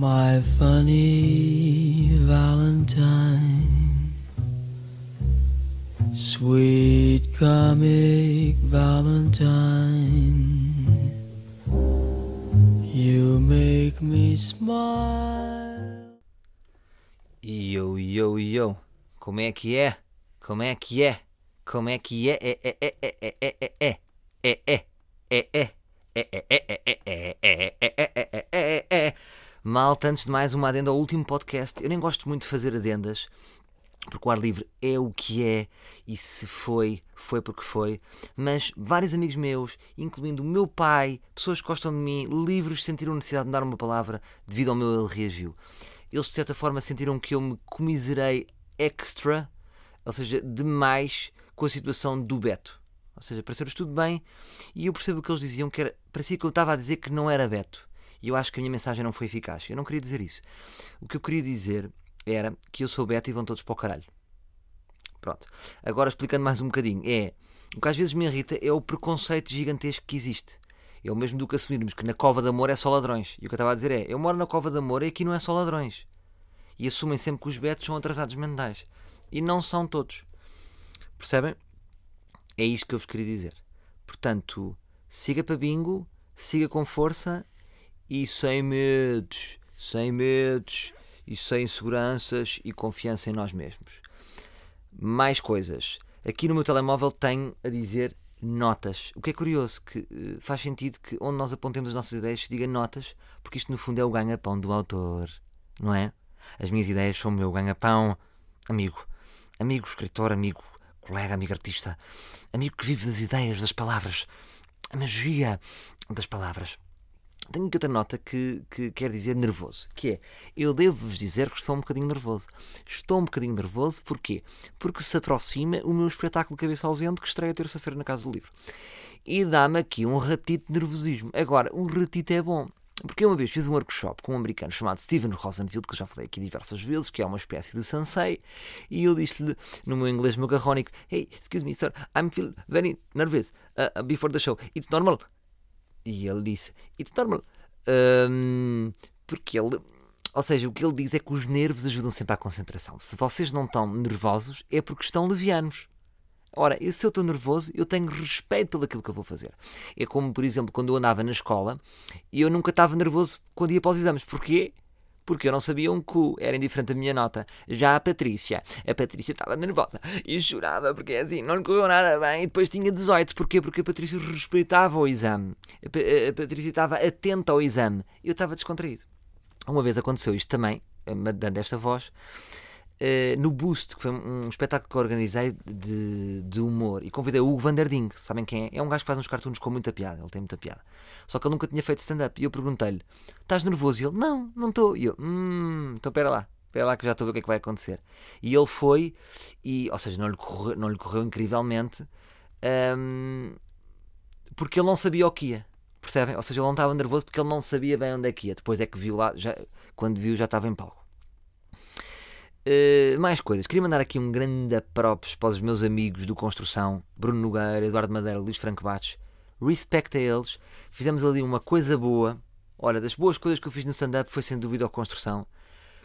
My funny Valentine, sweet comic Valentine, you make me smile. Yo, yo, yo. Como é que é? Como é que é? Como é que é? É, é, é, é, é, é, é, é, é, é, é, é. Malta, antes de mais uma adenda ao último podcast. Eu nem gosto muito de fazer adendas, porque o ar livre é o que é, e se foi, foi porque foi. Mas vários amigos meus, incluindo o meu pai, pessoas que gostam de mim, livres, sentiram necessidade de dar uma palavra devido ao meu ele reagiu. Eles, de certa forma, sentiram que eu me comiserei extra, ou seja, demais, com a situação do Beto. Ou seja, pareceu-lhes tudo bem e eu percebo o que eles diziam, que era, parecia que eu estava a dizer que não era Beto. E eu acho que a minha mensagem não foi eficaz. Eu não queria dizer isso. O que eu queria dizer era que eu sou Beto e vão todos para o caralho. Pronto. Agora explicando mais um bocadinho. É, o que às vezes me irrita é o preconceito gigantesco que existe. É o mesmo do que assumirmos que na Cova de Amor é só ladrões. E o que eu estava a dizer é, eu moro na Cova de Amor e aqui não é só ladrões. E assumem sempre que os betos são atrasados mentais. E não são todos. Percebem? É isto que eu vos queria dizer. Portanto, siga para bingo, siga com força e sem medos, sem medos e sem inseguranças e confiança em nós mesmos. Mais coisas. Aqui no meu telemóvel tenho a dizer notas. O que é curioso, que uh, faz sentido que onde nós apontemos as nossas ideias se diga notas, porque isto no fundo é o ganha-pão do autor, não é? As minhas ideias são o meu ganha-pão, amigo, amigo escritor, amigo colega, amigo artista, amigo que vive das ideias, das palavras, a magia das palavras. Tenho aqui outra nota que, que quer dizer nervoso, que é, eu devo-vos dizer que estou um bocadinho nervoso. Estou um bocadinho nervoso, porquê? Porque se aproxima o meu espetáculo Cabeça Ausente, que estreia terça-feira na Casa do Livro. E dá-me aqui um ratito de nervosismo. Agora, um ratito é bom. Porque eu uma vez fiz um workshop com um americano chamado Steven Rosenfield, que já falei aqui diversas vezes, que é uma espécie de sensei, e eu disse-lhe, no meu inglês macarrónico, Hey, excuse me, sir, I'm feel very nervous uh, before the show. It's normal. E ele disse, It's normal. Um, porque ele... Ou seja, o que ele diz é que os nervos ajudam sempre à concentração. Se vocês não estão nervosos, é porque estão levianos. Ora, se eu estou nervoso, eu tenho respeito pelo aquilo que eu vou fazer. É como, por exemplo, quando eu andava na escola e eu nunca estava nervoso quando ia para os exames. Porquê? Porque eu não sabia um cu, era indiferente a minha nota. Já a Patrícia, a Patrícia estava nervosa e chorava porque assim não lhe correu nada bem e depois tinha 18. Porquê? Porque a Patrícia respeitava o exame. A, a Patrícia estava atenta ao exame. Eu estava descontraído. Uma vez aconteceu isto também, dando esta voz. Uh, no Boost, que foi um espetáculo que eu organizei de, de humor, e convidei o Hugo Van Der Ding, sabem quem é? É um gajo que faz uns cartoons com muita piada, ele tem muita piada. Só que ele nunca tinha feito stand-up. E eu perguntei-lhe: Estás nervoso? E ele: Não, não estou. E eu: Hum, então espera lá, espera lá que já estou a ver o que é que vai acontecer. E ele foi, e, ou seja, não lhe correu, não lhe correu incrivelmente, um, porque ele não sabia o que ia. Percebem? Ou seja, ele não estava nervoso porque ele não sabia bem onde é que ia. Depois é que viu lá, já, quando viu, já estava em palco. Uh, mais coisas. Queria mandar aqui um grande props para os meus amigos do Construção, Bruno Nogueira, Eduardo Madeira, Luís Franco Bates. Respeito a eles. Fizemos ali uma coisa boa. Olha, das boas coisas que eu fiz no stand-up foi sem dúvida a Construção.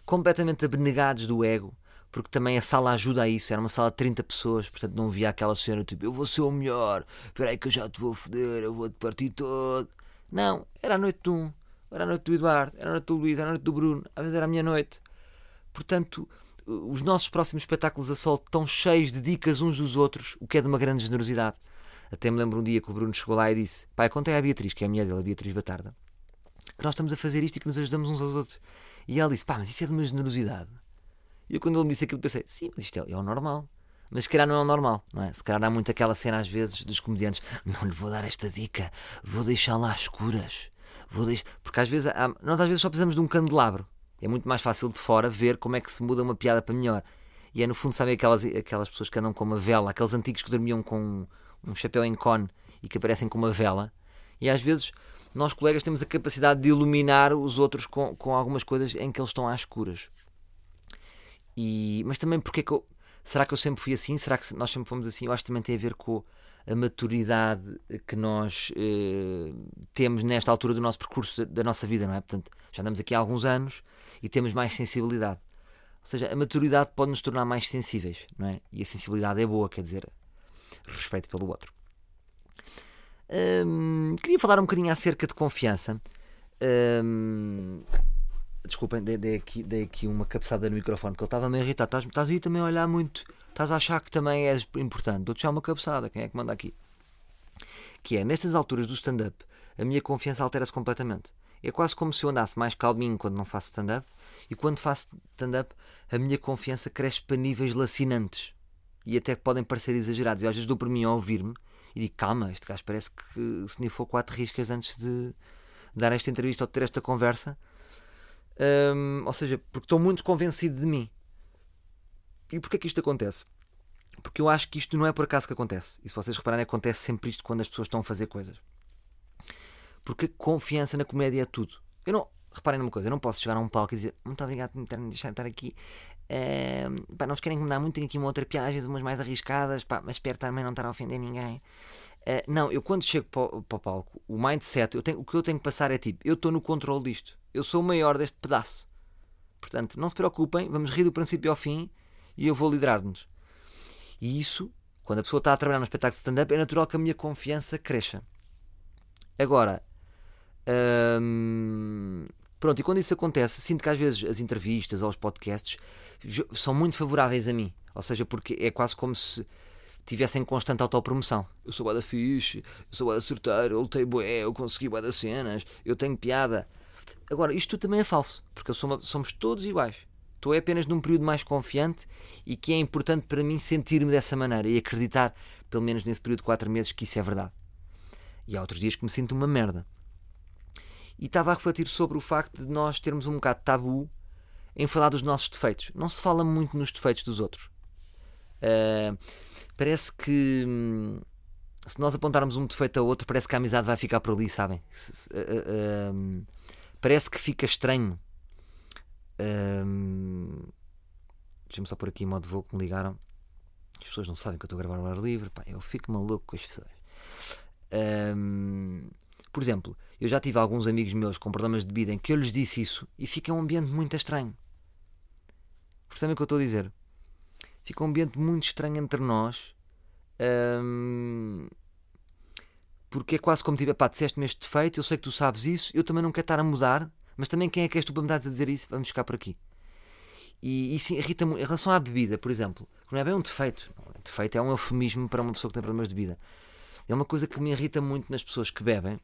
Completamente abnegados do ego, porque também a sala ajuda a isso. Era uma sala de 30 pessoas, portanto não via aquela cena tipo eu vou ser o melhor, espera aí que eu já te vou foder, eu vou-te partir todo. Não, era a noite de um, era a noite do Eduardo, era a noite do Luís, era a noite do Bruno, às vezes era a minha noite. Portanto, os nossos próximos espetáculos a sol estão cheios de dicas uns dos outros, o que é de uma grande generosidade. Até me lembro um dia que o Bruno chegou lá e disse: Pai, contei à Beatriz, que é a mulher dele, a Beatriz Batarda, que nós estamos a fazer isto e que nos ajudamos uns aos outros. E ela disse: Pá, mas isso é de uma generosidade. E eu, quando ele me disse aquilo, pensei: Sim, mas isto é, é o normal. Mas se calhar não é o normal, não é? Se calhar há muito aquela cena às vezes dos comediantes: Não lhe vou dar esta dica, vou deixar lá às escuras. Vou deixar... Porque às vezes, há... nós às vezes só precisamos de um candelabro é muito mais fácil de fora ver como é que se muda uma piada para melhor. E é no fundo, sabem aquelas, aquelas pessoas que andam com uma vela, aqueles antigos que dormiam com um chapéu em cone e que aparecem com uma vela. E às vezes nós, colegas, temos a capacidade de iluminar os outros com, com algumas coisas em que eles estão às escuras. E, mas também porque é que eu, será que eu sempre fui assim? Será que nós sempre fomos assim? Eu acho que também tem a ver com a maturidade que nós eh, temos nesta altura do nosso percurso, da nossa vida, não é? Portanto, já andamos aqui há alguns anos e temos mais sensibilidade. Ou seja, a maturidade pode nos tornar mais sensíveis, não é? E a sensibilidade é boa, quer dizer, respeito pelo outro. Hum, queria falar um bocadinho acerca de confiança. Hum, desculpem, dei, dei, aqui, dei aqui uma cabeçada no microfone, porque ele estava meio irritado. Estás, estás aí também a olhar muito, estás a achar que também és importante. Dou-te já uma cabeçada, quem é que manda aqui? Que é, nestas alturas do stand-up, a minha confiança altera-se completamente. É quase como se eu andasse mais calminho quando não faço stand-up, e quando faço stand-up, a minha confiança cresce para níveis lacinantes. E até podem parecer exagerados. Eu às vezes dou por mim a ouvir-me e digo, calma, este gajo parece que se for quatro riscas antes de dar esta entrevista ou de ter esta conversa. Um, ou seja, porque estou muito convencido de mim. E porquê que isto acontece? Porque eu acho que isto não é por acaso que acontece. E se vocês repararem, acontece sempre isto quando as pessoas estão a fazer coisas. Porque confiança na comédia é tudo. Eu não. Reparem numa coisa, eu não posso chegar a um palco e dizer muito obrigado por me deixar estar aqui. Uh, pá, não vos querem incomodar muito, tenho aqui uma outra piada, às vezes umas mais arriscadas, pá, mas espero também não estar a ofender ninguém. Uh, não, eu quando chego para, para o palco, o mindset, eu tenho, o que eu tenho que passar é tipo, eu estou no controle disto. Eu sou o maior deste pedaço. Portanto, não se preocupem, vamos rir do princípio ao fim e eu vou liderar-nos. E isso, quando a pessoa está a trabalhar no espetáculo de stand-up, é natural que a minha confiança cresça. Agora, hum, pronto, e quando isso acontece, sinto que às vezes as entrevistas ou os podcasts são muito favoráveis a mim. Ou seja, porque é quase como se tivessem constante autopromoção. Eu sou bué da fixe, eu sou bué da certeiro, eu lutei bué, eu consegui bué das cenas, eu tenho piada. Agora, isto também é falso, porque somos todos iguais. Estou apenas num período mais confiante e que é importante para mim sentir-me dessa maneira e acreditar, pelo menos nesse período de 4 meses, que isso é verdade. E há outros dias que me sinto uma merda. E estava a refletir sobre o facto de nós termos um bocado de tabu em falar dos nossos defeitos. Não se fala muito nos defeitos dos outros. Uh, parece que hum, se nós apontarmos um defeito a outro, parece que a amizade vai ficar por ali, sabem? Uh, uh, parece que fica estranho. Um, Deixa-me só por aqui em modo voo que me ligaram. As pessoas não sabem que eu estou a gravar ao ar livre. Pá, eu fico maluco com as pessoas. Um, por exemplo, eu já tive alguns amigos meus com problemas de bebida em que eu lhes disse isso e fica um ambiente muito estranho. Percebem o que eu estou a dizer? Fica um ambiente muito estranho entre nós. Um, porque é quase como tipo, pá, disseste-me este defeito, eu sei que tu sabes isso, eu também não quero estar a mudar, mas também quem é que és tu para me dar a dizer isso? Vamos ficar por aqui. E isso irrita muito. Em relação à bebida, por exemplo, não é bem um defeito. Defeito é um eufemismo para uma pessoa que tem problemas de bebida. É uma coisa que me irrita muito nas pessoas que bebem,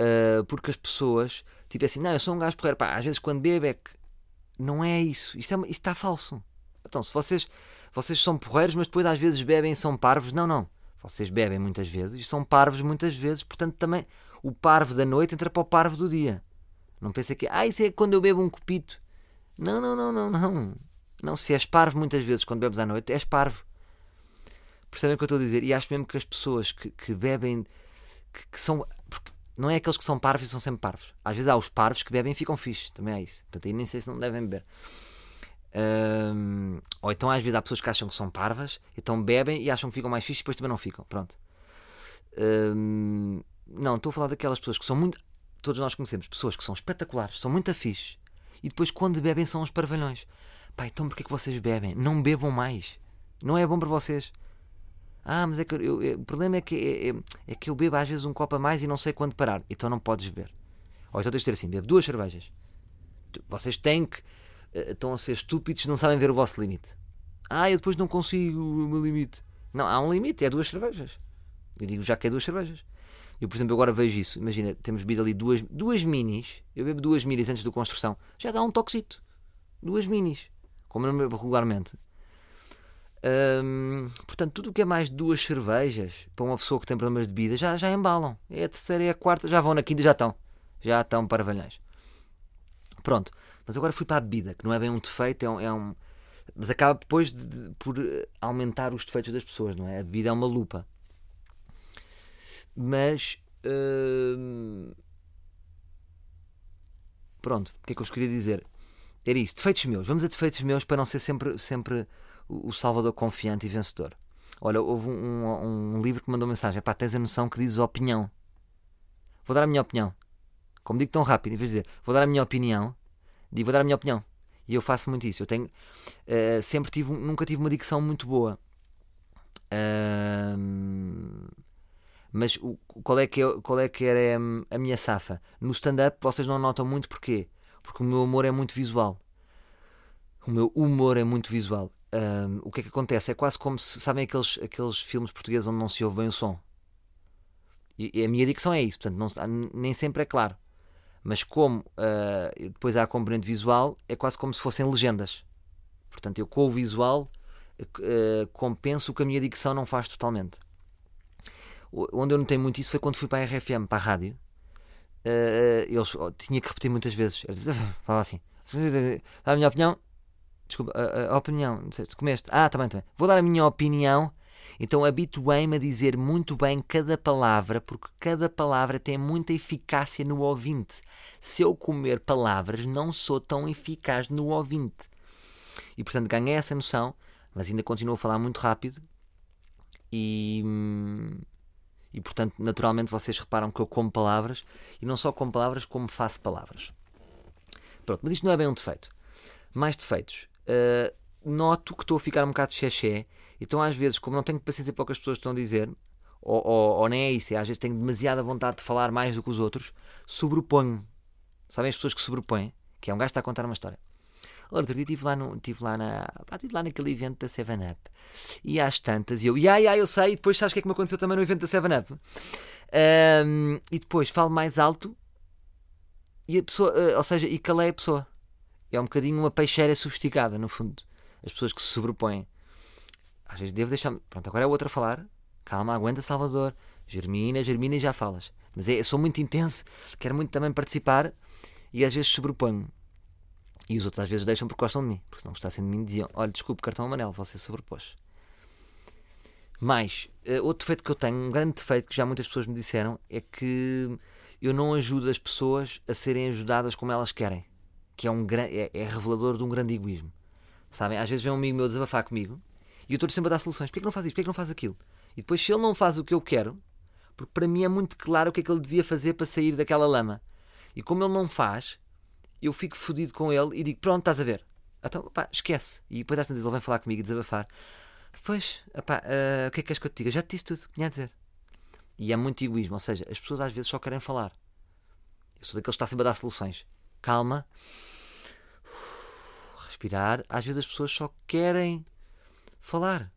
uh, porque as pessoas, tipo assim, não, eu sou um gajo porreiro, pá, às vezes quando bebe é que. Não é isso. Isto, é, isto está falso. Então, se vocês, vocês são porreiros, mas depois às vezes bebem e são parvos, não, não. Vocês bebem muitas vezes e são parvos muitas vezes, portanto também o parvo da noite entra para o parvo do dia. Não pensa que, ah, isso é quando eu bebo um copito. Não, não, não, não, não. Não, se és parvo muitas vezes quando bebes à noite, és parvo. Percebem o que eu estou a dizer? E acho mesmo que as pessoas que, que bebem, que, que são. Não é aqueles que são parvos e são sempre parvos. Às vezes há os parvos que bebem e ficam fixos. Também há isso. Portanto, aí nem sei se não devem beber. Um, ou então às vezes há pessoas que acham que são parvas, então bebem e acham que ficam mais fixos e depois também não ficam. Pronto. Um, não, estou a falar daquelas pessoas que são muito. Todos nós conhecemos pessoas que são espetaculares, são muito afixes e depois quando bebem são os parvalhões. Pá, então porquê que vocês bebem? Não bebam mais. Não é bom para vocês. Ah, mas é que eu, eu, o problema é que, é, é, é, que eu bebo às vezes um copo a mais e não sei quando parar. Então não podes beber. Ou então tens de ter assim: bebo duas cervejas. Vocês têm que. Uh, estão a ser estúpidos, não sabem ver o vosso limite. Ah, eu depois não consigo o meu limite. Não, há um limite, é duas cervejas. Eu digo já que é duas cervejas. Eu, por exemplo, agora vejo isso. Imagina, temos bebido ali duas, duas minis. Eu bebo duas minis antes da construção. Já dá um toxito. Duas minis. Como eu não bebo regularmente. Hum, portanto, tudo o que é mais duas cervejas para uma pessoa que tem problemas de bebida já, já embalam. É a terceira e a quarta, já vão na quinta, já estão. Já estão parvalhões. Pronto. Mas agora fui para a bebida, que não é bem um defeito, é um. É um mas acaba depois de, de, por aumentar os defeitos das pessoas, não é? A bebida é uma lupa. Mas. Hum, pronto, o que é que eu vos queria dizer? Era isso, defeitos meus. Vamos a defeitos meus para não ser sempre, sempre o Salvador confiante e vencedor. Olha, houve um, um, um livro que mandou mensagem: pá, tens a noção que dizes opinião. Vou dar a minha opinião. Como digo tão rápido, em vez de dizer vou dar a minha opinião, digo vou dar a minha opinião. E eu faço muito isso. Eu tenho, uh, sempre tive, nunca tive uma dicção muito boa. Uh, mas o, qual, é que é, qual é que era a minha safa? No stand-up vocês não notam muito porquê? Porque o meu humor é muito visual. O meu humor é muito visual. Um, o que é que acontece? É quase como se, sabem aqueles, aqueles filmes portugueses onde não se ouve bem o som? E, a minha dicção é isso, portanto, não, nem sempre é claro. Mas como uh, depois há a componente visual, é quase como se fossem legendas. Portanto, eu com o visual uh, compenso o que a minha dicção não faz totalmente. Onde eu notei muito isso foi quando fui para a RFM, para a rádio. Uh, eles tinha que repetir muitas vezes. Falava assim: a minha opinião. Desculpa, a, a opinião. Se comeste. Ah, também, também. Vou dar a minha opinião. Então habituei-me a dizer muito bem cada palavra, porque cada palavra tem muita eficácia no ouvinte. Se eu comer palavras, não sou tão eficaz no ouvinte. E portanto ganhei essa noção, mas ainda continuo a falar muito rápido. E, hum, e portanto, naturalmente, vocês reparam que eu como palavras e não só como palavras, como faço palavras. Pronto, mas isto não é bem um defeito. Mais defeitos. Uh, noto que estou a ficar um bocado xexé, então às vezes, como não tenho paciência para o que as pessoas estão a dizer, ou, ou, ou nem é isso, é, às vezes tenho demasiada vontade de falar mais do que os outros, sobreponho. Sabem as pessoas que sobrepõem? Que é um gajo que está a contar uma história. Outro dia estive lá, no, estive lá, na, estive lá naquele evento da 7-Up e às tantas, e eu, ya, ya, eu sei, e depois sabes o que é que me aconteceu também no evento da 7-Up? Um, e depois falo mais alto e a pessoa, uh, ou seja, e calei a pessoa. É um bocadinho uma peixeira sofisticada, no fundo. As pessoas que se sobrepõem. Às vezes devo deixar. Pronto, agora é outra a falar. Calma, aguenta, Salvador. Germina, germina e já falas. Mas é, sou muito intenso, quero muito também participar e às vezes sobreponho. E os outros às vezes deixam porque gostam de mim. Porque se não gostassem de mim diziam: Olha, desculpe, cartão amarelo, você sobrepôs. Mas, uh, outro defeito que eu tenho, um grande defeito que já muitas pessoas me disseram, é que eu não ajudo as pessoas a serem ajudadas como elas querem. Que é, um, é, é revelador de um grande egoísmo. Sabem? Às vezes vem um amigo meu desabafar comigo e eu estou sempre a dar soluções. Porquê que não faz isto? Porquê que não faz aquilo? E depois, se ele não faz o que eu quero, porque para mim é muito claro o que é que ele devia fazer para sair daquela lama. E como ele não faz, eu fico fodido com ele e digo: Pronto, estás a ver. Então, pá, esquece. E depois às tantas ele vem falar comigo e desabafar. Pois, opá, uh, o que é que queres que eu te diga? Já te disse tudo, tinha a dizer. E é muito egoísmo, ou seja, as pessoas às vezes só querem falar. Eu sou daqueles que está sempre a dar soluções. Calma, respirar. Às vezes as pessoas só querem falar.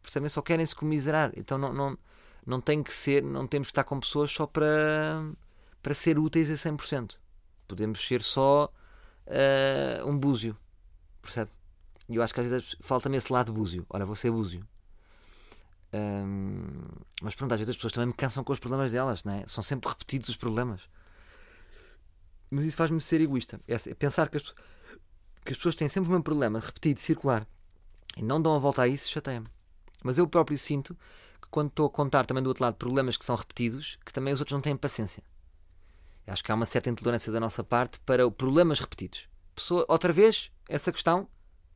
Percebem? Só querem se comiserar. Então não, não, não tem que ser, não temos que estar com pessoas só para, para ser úteis a 100%. Podemos ser só uh, um búzio. Percebe? E eu acho que às vezes falta-me esse lado búzio. Olha, vou ser búzio. Um, mas pronto, às vezes as pessoas também me cansam com os problemas delas, não é? São sempre repetidos os problemas. Mas isso faz-me ser egoísta. É, é pensar que as, que as pessoas têm sempre o mesmo problema, repetido, circular, e não dão a volta a isso, chateia-me. Mas eu próprio sinto que quando estou a contar também do outro lado problemas que são repetidos, que também os outros não têm paciência. Acho que há uma certa intolerância da nossa parte para problemas repetidos. Pessoa, outra vez, essa questão,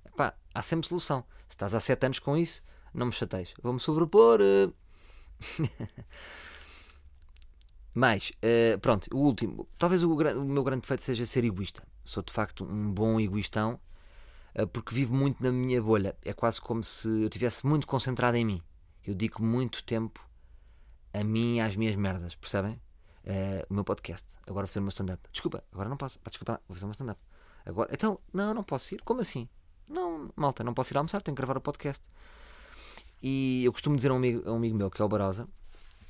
epá, há sempre solução. Se estás há sete anos com isso, não me chateis. Vou-me sobrepor. Uh... Mais, uh, pronto, o último. Talvez o, o, meu grande defeito seja ser egoísta. Sou de facto um bom egoístão uh, porque vivo muito na minha bolha. É quase como se eu estivesse muito concentrado em mim. Eu digo muito tempo a mim e às minhas merdas, percebem? Uh, o meu podcast. Agora vou fazer meu stand-up. Desculpa, agora não posso. Pá, desculpa, vou fazer meu stand-up. Agora, então, não, não posso ir. Como assim? Não, malta, não posso ir almoçar, tenho que gravar o podcast. E eu costumo dizer a um amigo, a um amigo meu, que é o Barosa,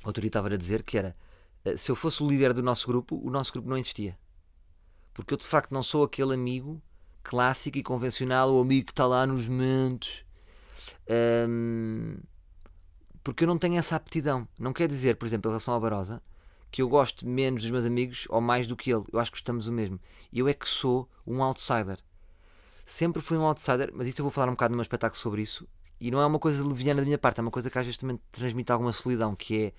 outro dia estava a dizer que era se eu fosse o líder do nosso grupo, o nosso grupo não existia. Porque eu de facto não sou aquele amigo clássico e convencional, o amigo que está lá nos momentos. Um, porque eu não tenho essa aptidão. Não quer dizer, por exemplo, em relação ao Barosa, que eu gosto menos dos meus amigos ou mais do que ele. Eu acho que gostamos o mesmo. Eu é que sou um outsider. Sempre fui um outsider, mas isso eu vou falar um bocado no meu espetáculo sobre isso. E não é uma coisa leviana da minha parte, é uma coisa que às vezes também transmite alguma solidão, que é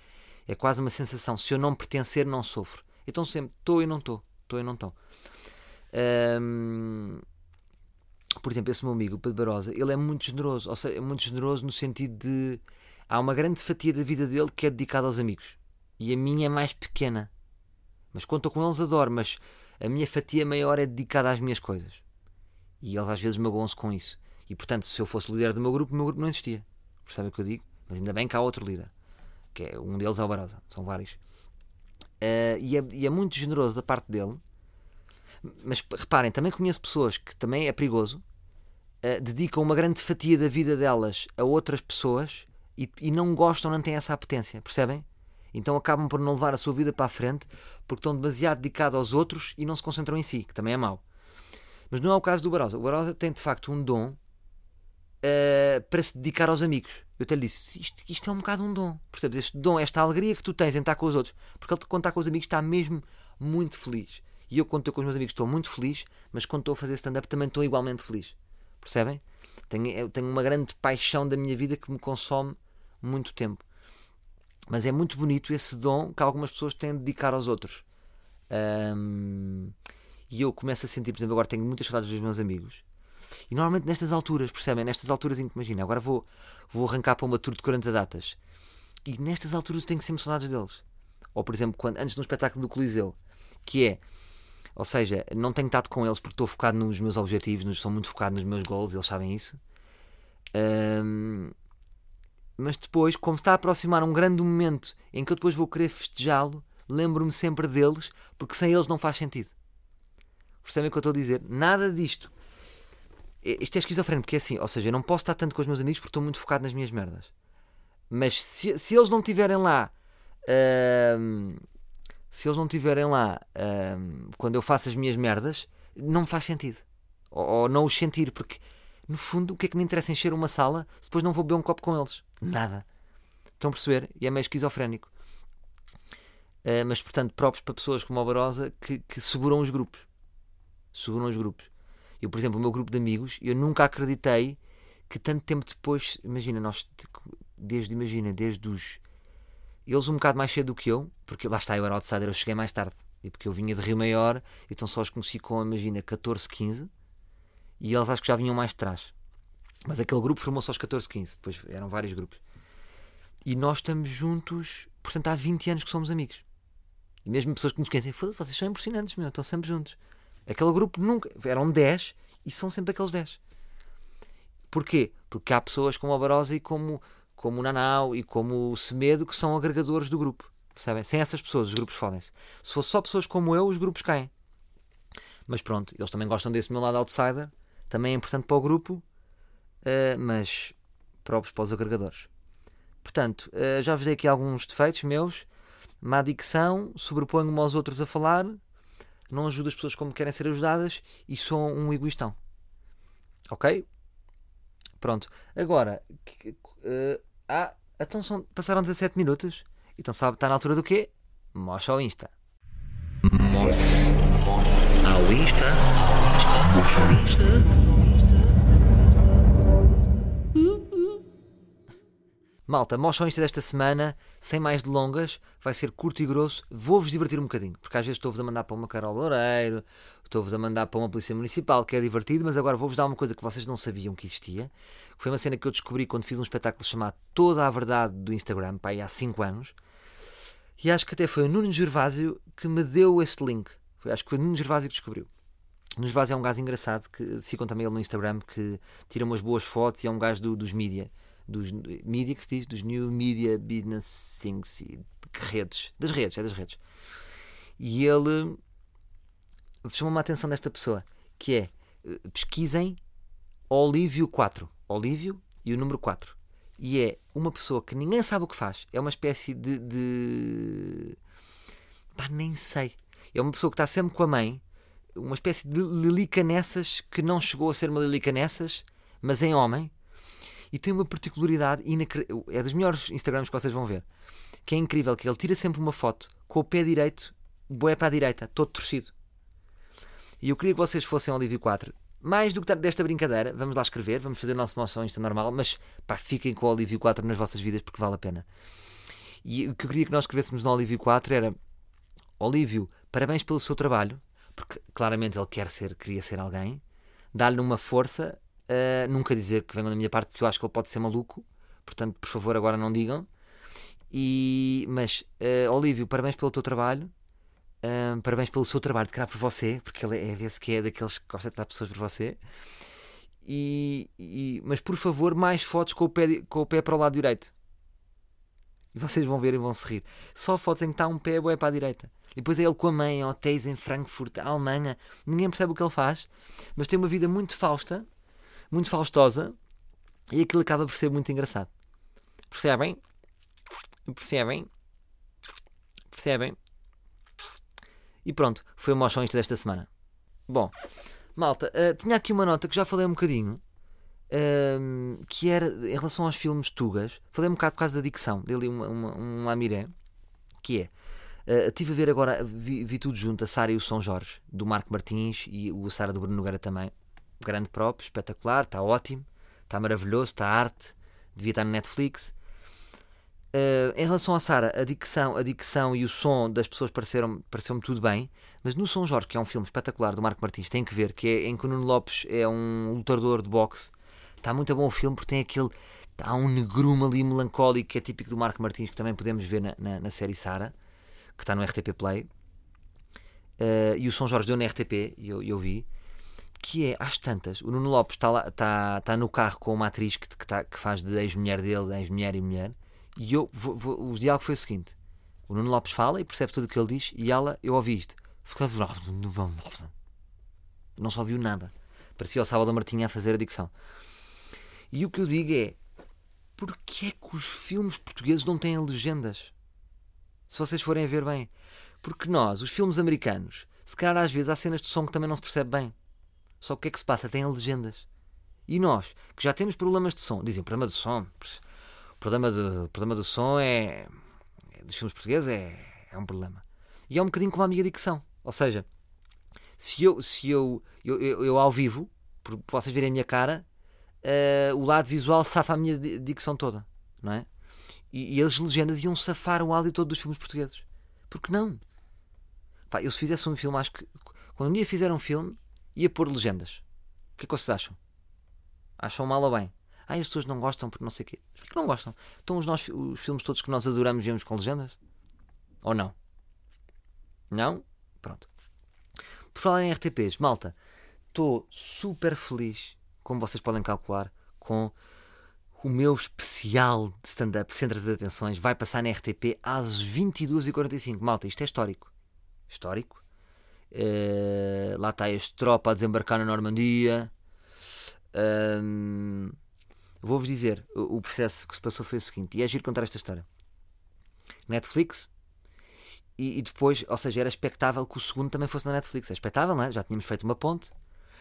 é quase uma sensação. Se eu não pertencer, não sofro. Então sempre estou e não estou. Estou e não estou. Por exemplo, esse meu amigo, o Pedro Barosa, ele é muito generoso. Ou seja, é muito generoso no sentido de. Há uma grande fatia da vida dele que é dedicada aos amigos. E a minha é mais pequena. Mas estou com eles, adoro. Mas a minha fatia maior é dedicada às minhas coisas. E eles às vezes magoam-se com isso. E portanto, se eu fosse líder do meu grupo, o meu grupo não existia. Percebem o que eu digo? Mas ainda bem que há outro líder. Que é, um deles é o Barosa. São vários. Uh, e, é, e é muito generoso da parte dele. Mas reparem, também conheço pessoas que também é perigoso, uh, dedicam uma grande fatia da vida delas a outras pessoas e, e, não gostam, não têm essa apetência, percebem? Então acabam por não levar a sua vida para a frente porque estão demasiado dedicados aos outros e não se concentram em si, que também é mau. Mas não é o caso do Barosa. O Barosa tem de facto um dom uh, para se dedicar aos amigos. Eu até lhe disse: isto, isto, é um bocado um dom. Percebes? Este dom, esta alegria que tu tens em estar com os outros. Porque ele, quando está com os amigos, está mesmo muito feliz. E eu, quando estou com os meus amigos, estou muito feliz. Mas quando estou a fazer stand-up, também estou igualmente feliz. Percebem? Tenho, tenho uma grande paixão da minha vida que me consome muito tempo. Mas é muito bonito esse dom que algumas pessoas têm de dedicar aos outros. Um, e eu começo a sentir, por exemplo, agora tenho muitas saudades dos meus amigos. E normalmente nestas alturas, percebem? Nestas alturas em que imagina, agora vou, vou arrancar para uma tour de 40 datas. E nestas alturas tenho sempre saudades deles. Ou por exemplo, quando, antes de um espetáculo do Coliseu, que é, ou seja, não tenho estado com eles porque estou focado nos meus objetivos, nos, sou muito focado nos meus goals, eles sabem isso. Um, mas depois, como está a aproximar um grande momento em que eu depois vou querer festejá-lo, lembro-me sempre deles, porque sem eles não faz sentido. Percebem o que eu estou a dizer? Nada disto. Isto é esquizofrénico, porque é assim, ou seja, eu não posso estar tanto com os meus amigos porque estou muito focado nas minhas merdas. Mas se, se eles não estiverem lá, uh, se eles não estiverem lá uh, quando eu faço as minhas merdas, não faz sentido. Ou, ou não os sentir, porque no fundo, o que é que me interessa encher uma sala se depois não vou beber um copo com eles? Nada. Estão a perceber? E é meio esquizofrénico. Uh, mas, portanto, próprios para pessoas como a Barosa que, que seguram os grupos. Seguram os grupos. Eu, por exemplo, o meu grupo de amigos, eu nunca acreditei que tanto tempo depois, imagina, nós, desde, imagina, desde os. Eles um bocado mais cedo do que eu, porque lá está, eu era outsider, eu cheguei mais tarde. E porque eu vinha de Rio Maior, então só os conheci com, imagina, 14, 15 e eles acho que já vinham mais de trás. Mas aquele grupo formou-se aos 14, 15, depois eram vários grupos. E nós estamos juntos, portanto, há 20 anos que somos amigos. E mesmo pessoas que nos conhecem, foda-se, vocês são impressionantes, meu, estão sempre juntos. Aquele grupo nunca. Eram 10 e são sempre aqueles 10. Porquê? Porque há pessoas como a Barosa e como, como o Nanau e como o Semedo que são agregadores do grupo. Percebem? Sem essas pessoas, os grupos fodem-se. Se fosse só pessoas como eu, os grupos caem. Mas pronto, eles também gostam desse meu lado outsider também é importante para o grupo, uh, mas próprios para os agregadores. Portanto, uh, já vos dei aqui alguns defeitos meus. Má dicção, sobreponho-me aos outros a falar, não ajudo as pessoas como querem ser ajudadas e sou um egoístão. Ok? Pronto. Agora, uh, ah, então são, passaram 17 minutos. Então sabe, está na altura do quê? Mocha ao Insta. Mocha ao Insta. Malta, mocha Insta desta semana, sem mais delongas, vai ser curto e grosso. Vou-vos divertir um bocadinho, porque às vezes estou-vos a mandar para uma Carol Loureiro, estou-vos a mandar para uma Polícia Municipal, que é divertido, mas agora vou-vos dar uma coisa que vocês não sabiam que existia. Que foi uma cena que eu descobri quando fiz um espetáculo chamado Toda a Verdade do Instagram, pá, há 5 anos. E acho que até foi o Nuno Gervásio que me deu este link. Foi, acho que foi o Nuno Gervásio que descobriu. Nos Vaz é um gajo engraçado que sigam também ele no Instagram que tira umas boas fotos e é um gajo do, dos mídia. Dos mídia que se diz? Dos New Media Business Things redes. Das redes, é das redes. E ele chamou-me a atenção desta pessoa que é eh, pesquisem Olívio 4. Olívio e o número 4. E é uma pessoa que ninguém sabe o que faz. É uma espécie de. de... Pá, nem sei. É uma pessoa que está sempre com a mãe uma espécie de lilicanessas que não chegou a ser uma lilicanessas, mas em homem. E tem uma particularidade. É dos melhores Instagrams que vocês vão ver. Que é incrível, que ele tira sempre uma foto com o pé direito, boé para a direita, todo torcido. E eu queria que vocês fossem ao Livio 4. Mais do que desta brincadeira, vamos lá escrever, vamos fazer o nosso moção Insta normal, mas pá, fiquem com o Olívio 4 nas vossas vidas porque vale a pena. E o que eu queria que nós escrevêssemos no Olívio 4 era Olívio, parabéns pelo seu trabalho, porque claramente ele quer ser, queria ser alguém, dar-lhe uma força, uh, nunca dizer que venham da minha parte, porque eu acho que ele pode ser maluco, portanto, por favor, agora não digam. E, mas, uh, Olívio, parabéns pelo teu trabalho. Uh, parabéns pelo seu trabalho de criar por você, porque ele é, é que é daqueles que gosta de dar pessoas por você. E, e, mas por favor, mais fotos com o, pé, com o pé para o lado direito. E vocês vão ver e vão se rir. Só fotos em que está um pé bué para a direita. E depois é ele com a mãe, hotéis em Frankfurt, Alemanha. Ninguém percebe o que ele faz, mas tem uma vida muito fausta, muito faustosa, e aquilo acaba por ser muito engraçado. Percebem? Percebem? Percebem? E pronto, foi o motion isto desta semana. Bom, malta, uh, tinha aqui uma nota que já falei um bocadinho, uh, que era em relação aos filmes Tugas. Falei um bocado por causa da dicção, dele uma, uma, um lamiré, que é. Uh, tive a ver agora, vi, vi, tudo junto, a Sara e o São Jorge, do Marco Martins e o Sara do Bruno Nogueira também. Grande próprio, espetacular, está ótimo, está maravilhoso, está arte, devia estar no Netflix. Uh, em relação à Sara, a dicção, a dicção e o som das pessoas pareceram, pareceu-me tudo bem, mas no São Jorge, que é um filme espetacular do Marco Martins, tem que ver, que é em que o Nuno Lopes é um lutador de boxe. Está muito bom o filme porque tem aquele. Há um negrume ali melancólico que é típico do Marco Martins, que também podemos ver na, na, na série Sara, que está no RTP Play. Uh, e o São Jorge deu na RTP, e eu, eu vi que é, às tantas, o Nuno Lopes está, está, está no carro com uma atriz que, que, está, que faz de ex-mulher dele, ex-mulher e mulher, e eu, vou, vou, o diálogo foi o seguinte: o Nuno Lopes fala e percebe tudo o que ele diz, e ela, eu ouvi isto. Não só ouviu nada. Parecia o Sábado Martinha a fazer a dicção. E o que eu digo é: porquê é que os filmes portugueses não têm legendas? Se vocês forem a ver bem. Porque nós, os filmes americanos, se calhar às vezes há cenas de som que também não se percebe bem. Só que o que é que se passa? Têm legendas. E nós, que já temos problemas de som, dizem problema de som, o problema do, problema do som é, é. dos filmes portugueses é, é um problema. E é um bocadinho como a minha dicção. Ou seja, se eu, se eu, eu, eu, eu ao vivo, por vocês verem a minha cara, uh, o lado visual safa a minha dicção toda, não é? E, e as legendas iam safar o áudio todo dos filmes portugueses. Porque não? Pá, eu se fizesse um filme, acho que quando um dia fizer um filme, ia pôr legendas. O que é que vocês acham? Acham mal ou bem? Ah, as pessoas não gostam porque não sei o quê. Mas que não gostam? Então os, nós, os filmes todos que nós adoramos vemos com legendas? Ou não? Não? Pronto. Por falar em RTPs, malta, estou super feliz, como vocês podem calcular, com o meu especial de stand-up Centro de Atenções vai passar na RTP às 22h45. Malta, isto é histórico. Histórico. Uh, lá está este tropa a desembarcar na Normandia. Um, Vou-vos dizer, o, processo que se passou foi o seguinte, e é giro contar esta história. Netflix, e, e, depois, ou seja, era expectável que o segundo também fosse na Netflix. É expectável, não é? Já tínhamos feito uma ponte.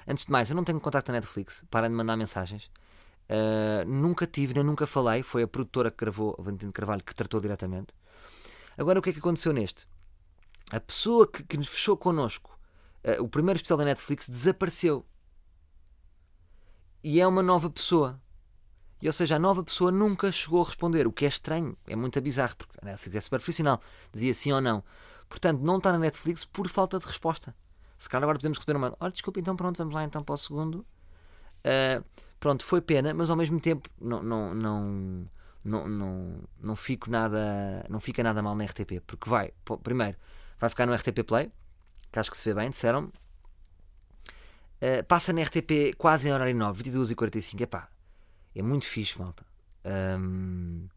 Antes de mais, eu não tenho contacto na Netflix, parem de mandar mensagens. Uh, nunca tive, nem nunca falei. Foi a produtora que gravou, a Valentina Carvalho, que tratou diretamente. Agora, o que é que aconteceu neste? A pessoa que, que nos fechou connosco, uh, o primeiro especial da Netflix, desapareceu. E é uma nova pessoa. E ou seja, a nova pessoa nunca chegou a responder, o que é estranho, é muito bizarro, porque a Netflix é super profissional, dizia sim ou não. Portanto, não está na Netflix por falta de resposta. Se calhar agora podemos receber uma. Olha, desculpa, então pronto, vamos lá então para o segundo. Uh, pronto, foi pena, mas ao mesmo tempo não, não, não, não, não, não fico nada. Não fica nada mal na RTP, porque vai, primeiro, vai ficar no RTP Play, que acho que se vê bem, disseram. Uh, passa na RTP quase em horário 9, 22 e 45 Epá, é muito fixe, malta. Um,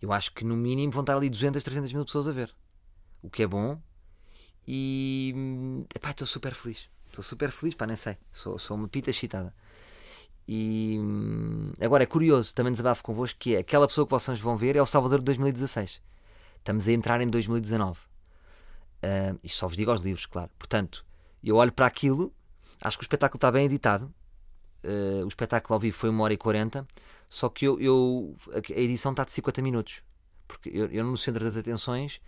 eu acho que no mínimo vão estar ali 200, 300 mil pessoas a ver. O que é bom. E. Epá, estou super feliz. Estou super feliz, pá, nem sei. Sou, sou uma pita excitada. E agora é curioso, também desabafo convosco, que é aquela pessoa que vocês vão ver é o Salvador de 2016. Estamos a entrar em 2019. Uh, isto só vos digo aos livros, claro. Portanto, eu olho para aquilo, acho que o espetáculo está bem editado, uh, o espetáculo ao vivo foi uma hora e 40, só que eu, eu a edição está de 50 minutos. Porque eu, eu, no centro das atenções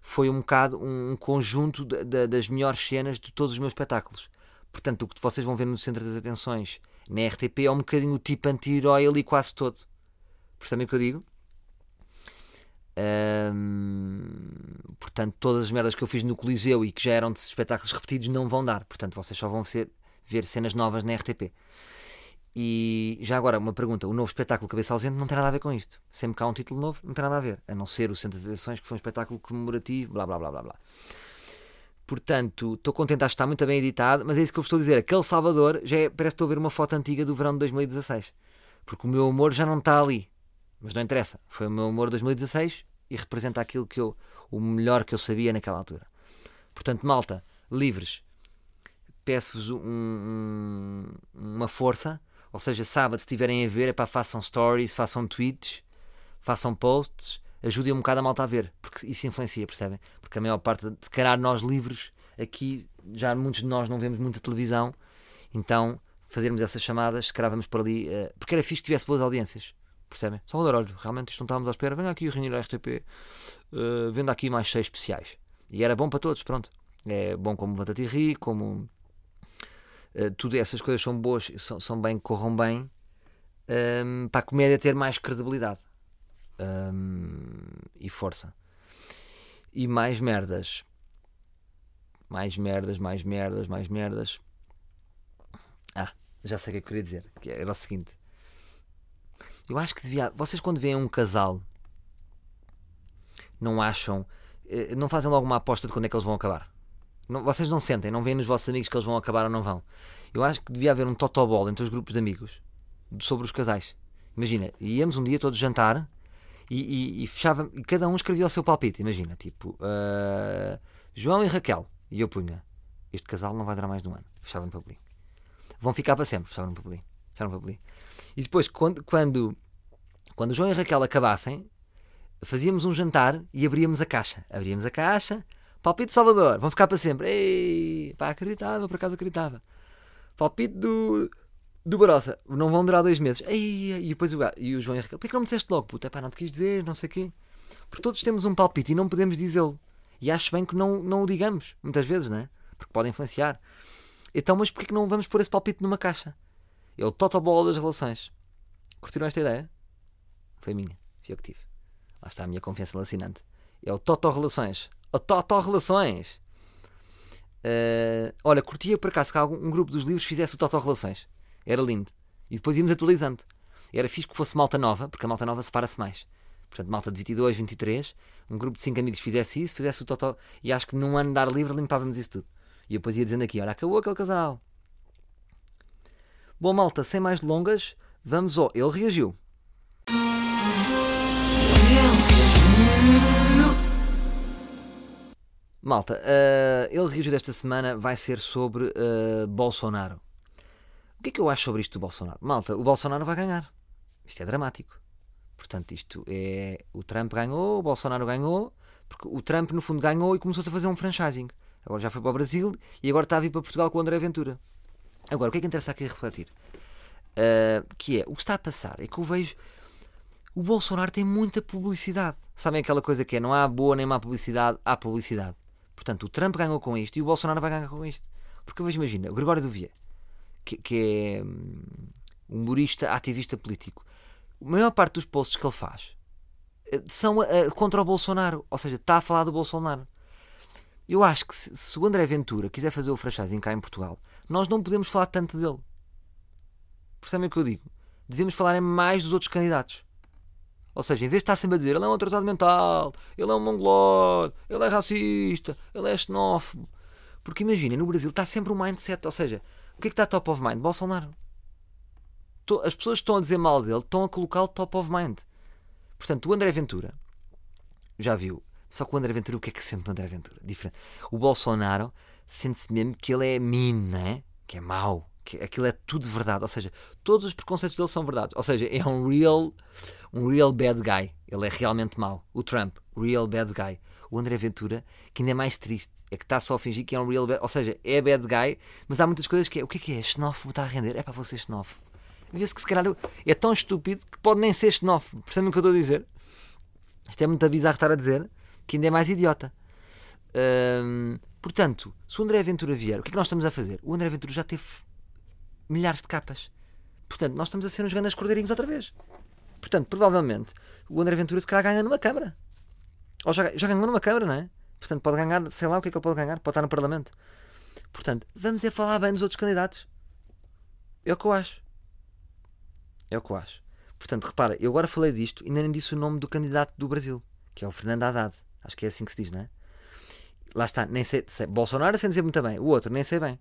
foi um bocado um conjunto de, de, das melhores cenas de todos os meus espetáculos. Portanto, o que vocês vão ver no centro das atenções na RTP é um bocadinho o tipo anti-herói ali quase todo. Percebem o que eu digo? Portanto, todas as merdas que eu fiz no Coliseu e que já eram de espetáculos repetidos não vão dar. Portanto, vocês só vão ser ver cenas novas na RTP. E já agora, uma pergunta: o novo espetáculo Cabeça Ausente não tem nada a ver com isto. Sempre há um título novo, não tem nada a ver. A não ser o Centro das Eleições, que foi um espetáculo comemorativo, blá blá blá blá blá. Portanto, estou contente, acho que está muito bem editado, mas é isso que eu vos estou a dizer. Aquele Salvador já é, parece que estou a ver uma foto antiga do verão de 2016. Porque o meu humor já não está ali. Mas não interessa. Foi o meu de 2016 e representa aquilo que eu, o melhor que eu sabia naquela altura. Portanto, malta, livres. Peço-vos um- um- uma força. Ou seja, sábado, se estiverem a ver, é para façam stories, façam tweets, façam posts, ajudem um bocado a malta a ver, porque isso influencia, percebem? Porque a maior parte, se calhar nós livres, aqui já muitos de nós não vemos muita televisão, então fazermos essas chamadas, se calhar vamos por ali, eh, porque era fixe que tivesse boas audiências, percebem? Salvador, olha, realmente isto não estávamos à espera, venha aqui reunir a RTP, eh, vendo aqui mais seis especiais. E era bom para todos, pronto. É bom como Levanta-te ri, como eh, tudo essas coisas são boas, são, são bem, corram bem, ehm, para a comédia ter mais credibilidade ehm, e força. E mais merdas. Mais merdas, mais merdas, mais merdas. Ah, já sei o que é eu queria dizer. Que era o seguinte. Eu acho que devia. Vocês quando veem um casal não acham. eh, Não fazem logo uma aposta de quando é que eles vão acabar. Não- vocês não sentem, não veem nos vossos amigos que eles vão acabar ou não vão. Eu acho que devia haver um totobol entre os grupos de amigos sobre os casais. Imagina, íamos um dia todos jantar e, e, e fechava, e cada um escrevia o seu palpite. Imagina, tipo, ah, João e Raquel. E eu punha, este casal não vai durar mais de um ano. Fechava no papelinho. Vão ficar para sempre. Fechava no papelinho. E depois, quando, quando, quando o João e a Raquel acabassem, fazíamos um jantar e abríamos a caixa. Abríamos a caixa, palpite de Salvador, vão ficar para sempre. Ei, pá, acreditava, por acaso acreditava. Palpite do, do Barossa, não vão durar dois meses. Ei, e depois o, e o João e a Raquel, porquê que não me disseste logo, puta? Pá, não te quis dizer, não sei o quê. Porque todos temos um palpite e não podemos dizê-lo. E acho bem que não, não o digamos, muitas vezes, não é? Porque pode influenciar. Então, mas porquê que não vamos pôr esse palpite numa caixa? É o totobola das relações. Curtiram esta ideia? Foi minha, fui eu que tive. Lá está a minha confiança lacinante. É o Toto Relações. O Toto Relações. Eh, olha, curtia por acaso que algum, um grupo dos livros fizesse o Toto Relações. Era lindo. E depois íamos atualizando. Era fixe que fosse malta nova, porque a malta nova separa-se mais. Portanto, malta de 22, 23, um grupo de 5 amigos fizesse isso, fizesse o Toto. E acho que num ano de ar livre limpávamos isso tudo. E eu depois ia dizendo aqui: olha, acabou aquele casal. Bom, malta, sem mais delongas, vamos ao. Ele reagiu. Malta, eh, ele reagiu desta semana vai ser sobre eh, Bolsonaro. O que é que eu acho sobre isto do Bolsonaro? Malta, o Bolsonaro vai ganhar. Isto é dramático. Portanto, isto é. O Trump ganhou, o Bolsonaro ganhou, porque o Trump, no fundo, ganhou e começou-se a fazer um franchising. Agora já foi para o Brasil e agora está a vir para Portugal com o André Ventura. Agora, o que é que interessa aqui refletir? Uh, que é, o que está a passar é que eu vejo. O Bolsonaro tem muita publicidade. Sabem aquela coisa que é: não há boa nem má publicidade, há publicidade. Portanto, o Trump ganhou com isto e o Bolsonaro vai ganhar com isto. Porque vejo, imagina, o Gregório Duvier, que, que é hum, humorista, ativista político, a maior parte dos posts que ele faz eh, são eh, contra o Bolsonaro. Ou seja, está a falar do Bolsonaro. Eu acho que se, se o André Ventura quiser fazer o franchising cá em Portugal, nós não podemos falar tanto dele. Percebem o que eu digo? Devemos falar em mais dos outros candidatos. Ou seja, em vez de estar sempre a dizer ele é um atrasado mental, ele é um mongoloide, ele é racista, ele é xenófobo. Porque imaginem, no Brasil está sempre um mindset. Ou seja, o que é que está top of mind? Bolsonaro. As pessoas que estão a dizer mal dele estão a colocá-lo top of mind. Portanto, o André Ventura já viu. Só que o André Ventura, o que é que sente o André Ventura? Diferente. O Bolsonaro sente-se mesmo que ele é mean, não é? Que é mau. Que aquilo é tudo verdade. Ou seja, todos os preconceitos dele são verdades. Ou seja, é um real, um real bad guy. Ele é realmente mau. O Trump, real bad guy. O André Ventura, que ainda é mais triste, é que está só a fingir que é um real bad Ou seja, é bad guy, mas há muitas coisas que é. O que é que é? Xenófobo está a render? É para você xenófobo. Vê-se que se calhar é tão estúpido que pode nem ser xenófobo. Percebem o que eu estou a dizer? Isto é muito bizarro estar a dizer, que ainda é mais idiota. Portanto, se o André Ventura vier, o que é que nós estamos a fazer? O André Ventura já teve milhares de capas. Portanto, nós estamos a ser uns grandes cordeirinhos outra vez. Portanto, provavelmente, o André Ventura se calhar ganha numa Câmara. Ou já, já ganhou numa Câmara, não é? Portanto, pode ganhar, sei lá o que é que ele pode ganhar, pode estar no Parlamento. Portanto, vamos é falar bem dos outros candidatos. É o que eu acho. É o que eu acho. Portanto, repara, eu agora falei disto e ainda nem disse o nome do candidato do Brasil, que é o Fernando Haddad. Acho que é assim que se diz, não é? Lá está, nem sei, sei Bolsonaro sem dizer muito bem, o outro nem sei bem.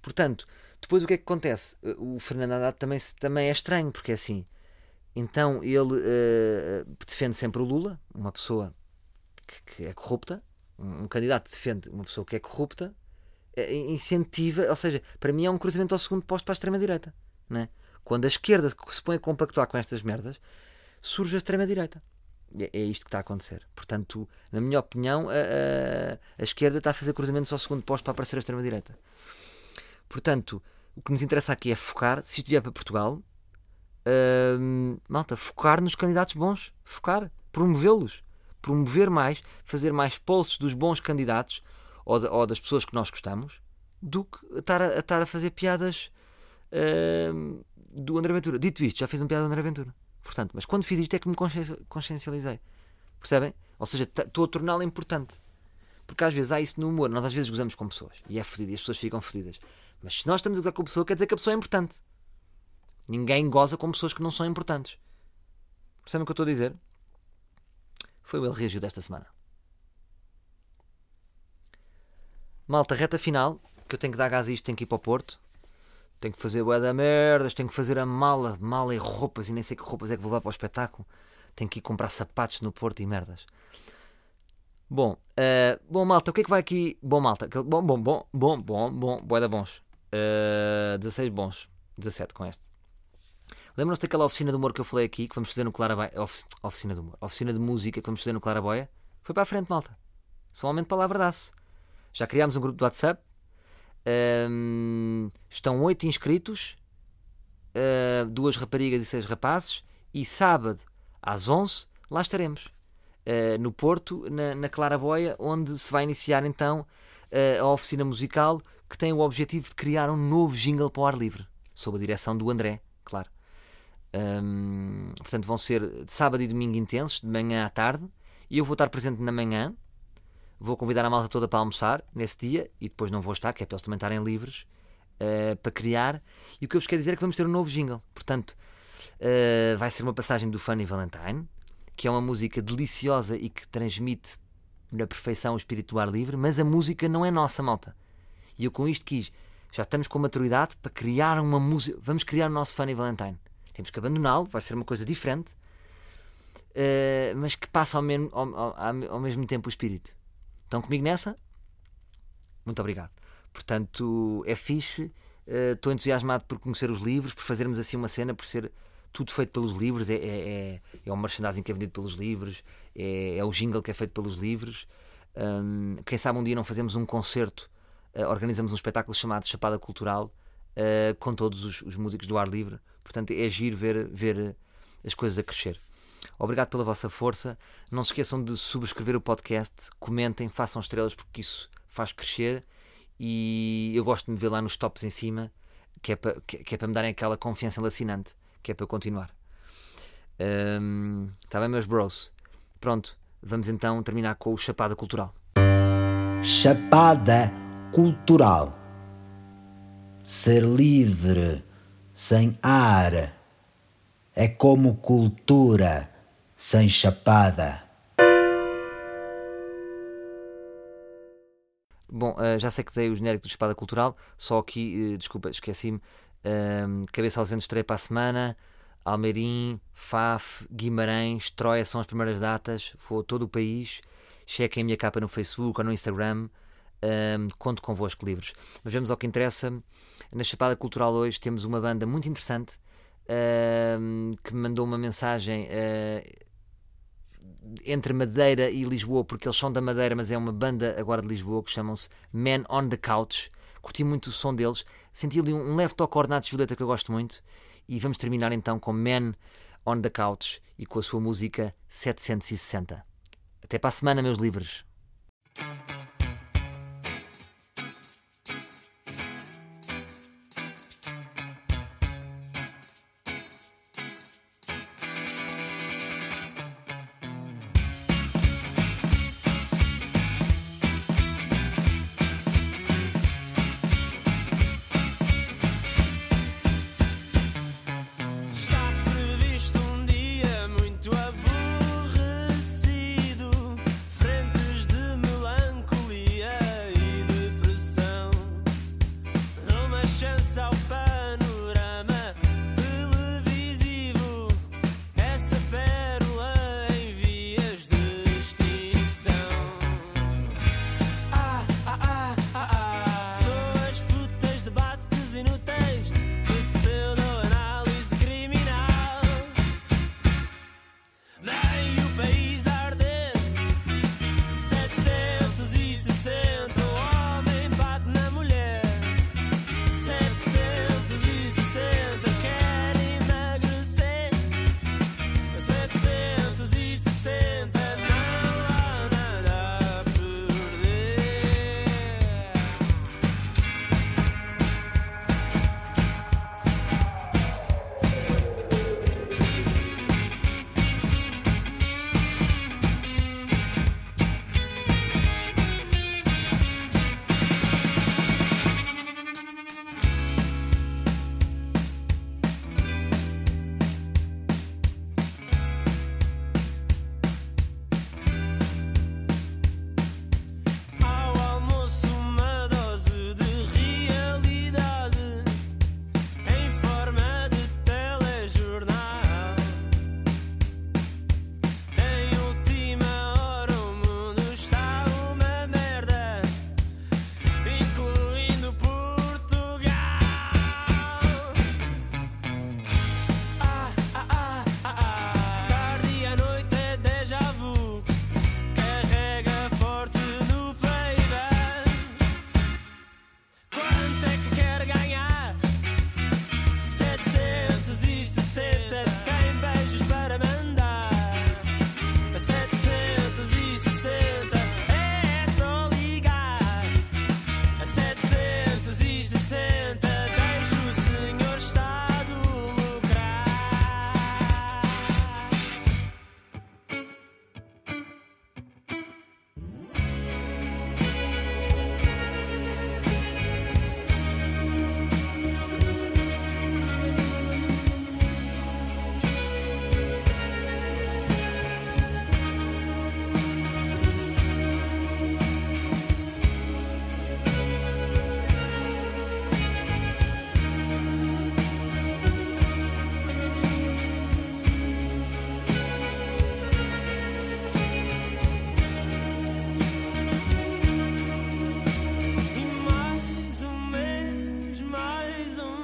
Portanto, depois o que é que acontece? O Fernando Haddad também, também é estranho, porque é assim. Então ele uh, defende sempre o Lula, uma pessoa que, que é corrupta, um, candidato defende uma pessoa que é corrupta, é, incentiva, ou seja, para mim é um cruzamento ao segundo posto para a extrema-direita. É? Quando a esquerda se põe a compactuar com estas merdas, surge a extrema-direita. É, é isto que está a acontecer. Portanto, na minha opinião, a, a, a esquerda está a fazer cruzamentos ao segundo posto para aparecer a extrema-direita. Portanto, o que nos interessa aqui é focar, se isto vier para Portugal, hum, malta, focar nos candidatos bons, focar, promovê-los, promover mais, fazer mais posts dos bons candidatos ou, de, ou, das pessoas que nós gostamos, do que estar a, estar a fazer piadas hum, do André Ventura. Dito isto, já fiz uma piada do André Ventura. Portanto, mas quando fiz isto é que me consciencializei. Percebem? Ou seja, estou a torná-lo importante. Porque às vezes há isso no humor. Nós às vezes gozamos com pessoas. E é fodido. E as pessoas ficam fodidas. Mas se nós estamos a gozar com a pessoa, quer dizer que a pessoa é importante. Ninguém goza com pessoas que não são importantes. Percebem o que eu estou a dizer? Foi o ele reagiu desta semana. Malta, reta final, que eu tenho que dar gás a isto, tenho que ir para o Porto. Tenho que fazer bué da merdas, tenho que fazer a mala, mala e roupas, e nem sei que roupas é que vou levar para o espetáculo. Tenho que ir comprar sapatos no Porto e merdas. Bom, uh, bom malta, o que é que vai aqui? Bom malta, bom, bom, bom, bom, bom, bom, bué da bons. Uh, 16 bons. 17 com este. Lembram-se daquela oficina de humor que eu falei aqui, que vamos fazer no Claraboia? Ofic oficina de humor. Oficina de música que vamos fazer no Claraboia? Foi para a frente, malta. Somente palavra-daço. Já criámos um grupo de WhatsApp. Um, estão 8 inscritos. Uh, duas raparigas e seis rapazes. E sábado, às 11, lá estaremos. Uh, no Porto, na, na Claraboia, onde se vai iniciar então uh, a oficina musical que tem o objetivo de criar um novo jingle para o ar livre, sob a direção do André, claro. Um, portanto, vão ser de sábado e domingo intensos, de manhã à tarde, e eu vou estar presente na manhã. Vou convidar a malta toda para almoçar nesse dia e depois não vou estar, que é para eles também estarem livres uh, para criar. E o que eu vos quero dizer é que vamos ter um novo jingle. Portanto, uh, vai ser uma passagem do Funny Valentine, que é uma música deliciosa e que transmite na perfeição o espírito do ar livre, mas a música não é nossa, malta. E eu com isto quis, já estamos com maturidade para criar uma música. Vamos criar o nosso Funny Valentine. Temos que abandoná-lo, vai ser uma coisa diferente, uh, mas que passa ao, ao, ao, ao mesmo tempo o espírito. Estão comigo nessa? Muito obrigado. Portanto, é fixe. Uh, estou entusiasmado por conhecer os livros, por fazermos assim uma cena, por ser tudo feito pelos livros. É, é, é, é o merchandising que é vendido pelos livros, é, é o jingle que é feito pelos livros. Um, quem sabe um dia não fazemos um concerto uh, organizamos um espetáculo chamado Chapada Cultural uh, com todos os, os, músicos do ar livre. Portanto, é giro ver, ver as coisas a crescer. Obrigado pela vossa força. Não se esqueçam de subscrever o podcast, comentem, façam estrelas, porque isso faz crescer. E eu gosto de me ver lá nos tops em cima, que é para, que, que é me darem aquela confiança em assinante, que é para eu continuar. Está um, bem, meus bros? Pronto, vamos então terminar com o Chapada Cultural. Chapada cultural. Ser livre, sem ar, é como cultura sem chapada. Bom, uh, já sei que dei o genérico do Espada Cultural, só aqui, uh, desculpa, esqueci-me. Uh, cabeça ausente estreia para a semana. Almeirim, Faf, Guimarães, Troia são as primeiras datas. Vou todo o país. Chequem a minha capa no Facebook ou no Instagram. Um, conto convosco livros. Mas vamos ao que interessa. Na Chapada Cultural hoje temos uma banda muito interessante um, que me mandou uma mensagem uh, entre Madeira e Lisboa, porque eles são da Madeira, mas é uma banda agora de Lisboa que chamam-se Man on the Couch. Curti muito o som deles. Senti ali um leve toque ornato de violeta que eu gosto muito. E vamos terminar então com Man on the Couch e com a sua música 760. Até para a semana, meus livres.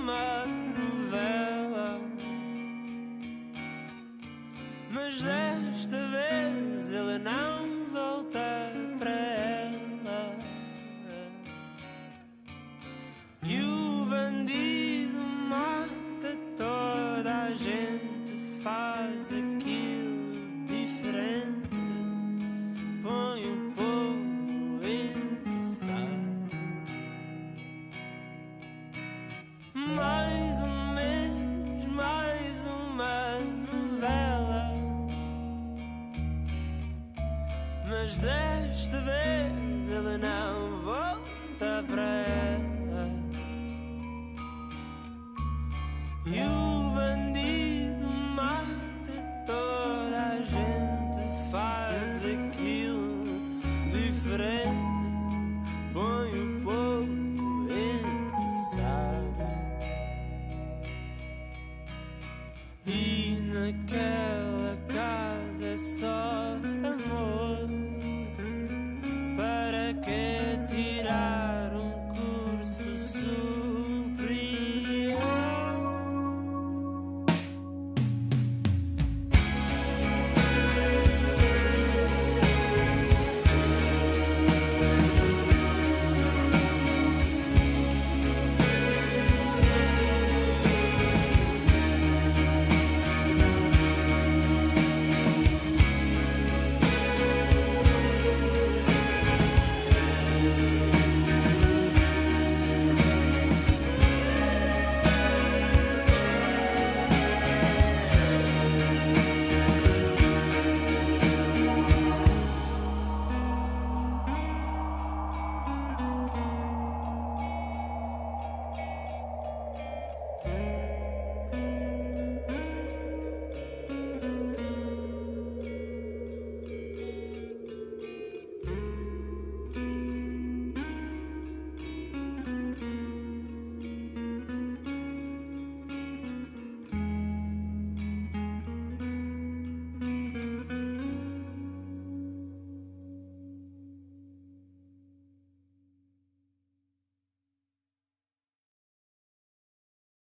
Mais